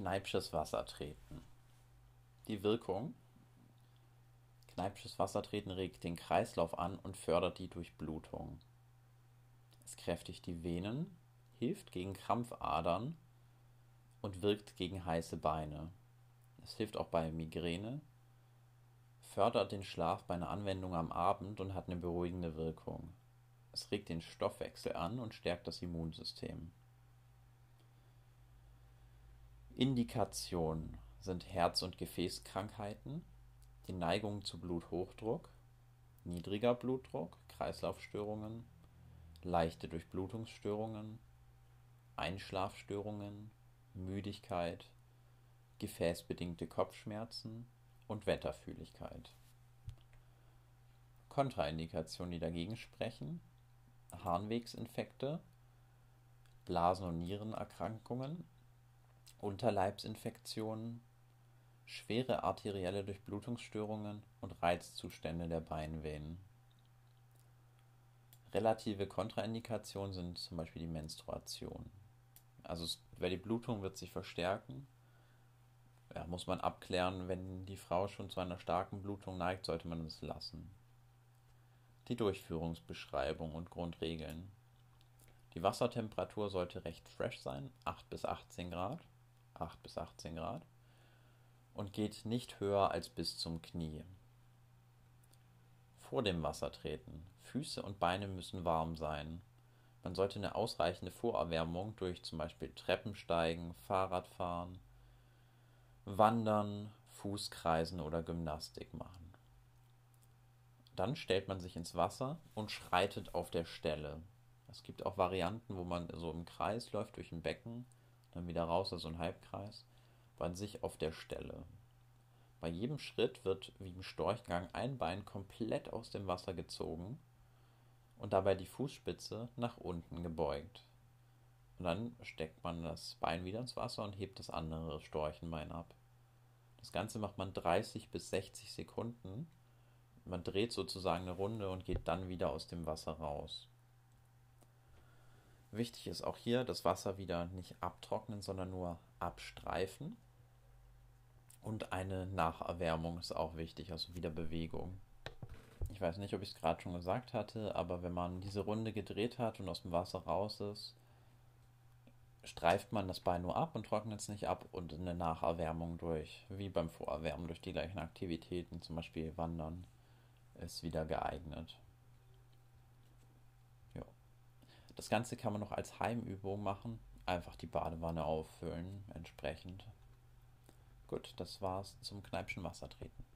Kneipsches Wassertreten. Die Wirkung. Kneipsches Wassertreten regt den Kreislauf an und fördert die Durchblutung. Es kräftigt die Venen, hilft gegen Krampfadern und wirkt gegen heiße Beine. Es hilft auch bei Migräne, fördert den Schlaf bei einer Anwendung am Abend und hat eine beruhigende Wirkung. Es regt den Stoffwechsel an und stärkt das Immunsystem. Indikationen sind Herz- und Gefäßkrankheiten, die Neigung zu Bluthochdruck, niedriger Blutdruck, Kreislaufstörungen, leichte Durchblutungsstörungen, Einschlafstörungen, Müdigkeit, gefäßbedingte Kopfschmerzen und Wetterfühligkeit. Kontraindikationen, die dagegen sprechen, Harnwegsinfekte, Blasen- und Nierenerkrankungen, Unterleibsinfektionen, schwere arterielle Durchblutungsstörungen und Reizzustände der Beinvenen. Relative Kontraindikationen sind zum Beispiel die Menstruation. Also weil die Blutung wird sich verstärken, ja, muss man abklären, wenn die Frau schon zu einer starken Blutung neigt, sollte man es lassen. Die Durchführungsbeschreibung und Grundregeln. Die Wassertemperatur sollte recht fresh sein, 8 bis 18 Grad. 8 bis 18 Grad und geht nicht höher als bis zum Knie. Vor dem Wasser treten. Füße und Beine müssen warm sein. Man sollte eine ausreichende Vorerwärmung durch zum Beispiel Treppensteigen, Fahrradfahren, Wandern, Fußkreisen oder Gymnastik machen. Dann stellt man sich ins Wasser und schreitet auf der Stelle. Es gibt auch Varianten, wo man so im Kreis läuft durch ein Becken dann wieder raus, also ein Halbkreis, bei sich auf der Stelle. Bei jedem Schritt wird wie im Storchgang ein Bein komplett aus dem Wasser gezogen und dabei die Fußspitze nach unten gebeugt. Und dann steckt man das Bein wieder ins Wasser und hebt das andere Storchenbein ab. Das Ganze macht man 30 bis 60 Sekunden. Man dreht sozusagen eine Runde und geht dann wieder aus dem Wasser raus. Wichtig ist auch hier, das Wasser wieder nicht abtrocknen, sondern nur abstreifen. Und eine Nacherwärmung ist auch wichtig, also wieder Bewegung. Ich weiß nicht, ob ich es gerade schon gesagt hatte, aber wenn man diese Runde gedreht hat und aus dem Wasser raus ist, streift man das Bein nur ab und trocknet es nicht ab und eine Nacherwärmung durch, wie beim Vorerwärmen durch die gleichen Aktivitäten, zum Beispiel Wandern, ist wieder geeignet. Das Ganze kann man noch als Heimübung machen. Einfach die Badewanne auffüllen, entsprechend. Gut, das war's zum Kneipschen Wassertreten.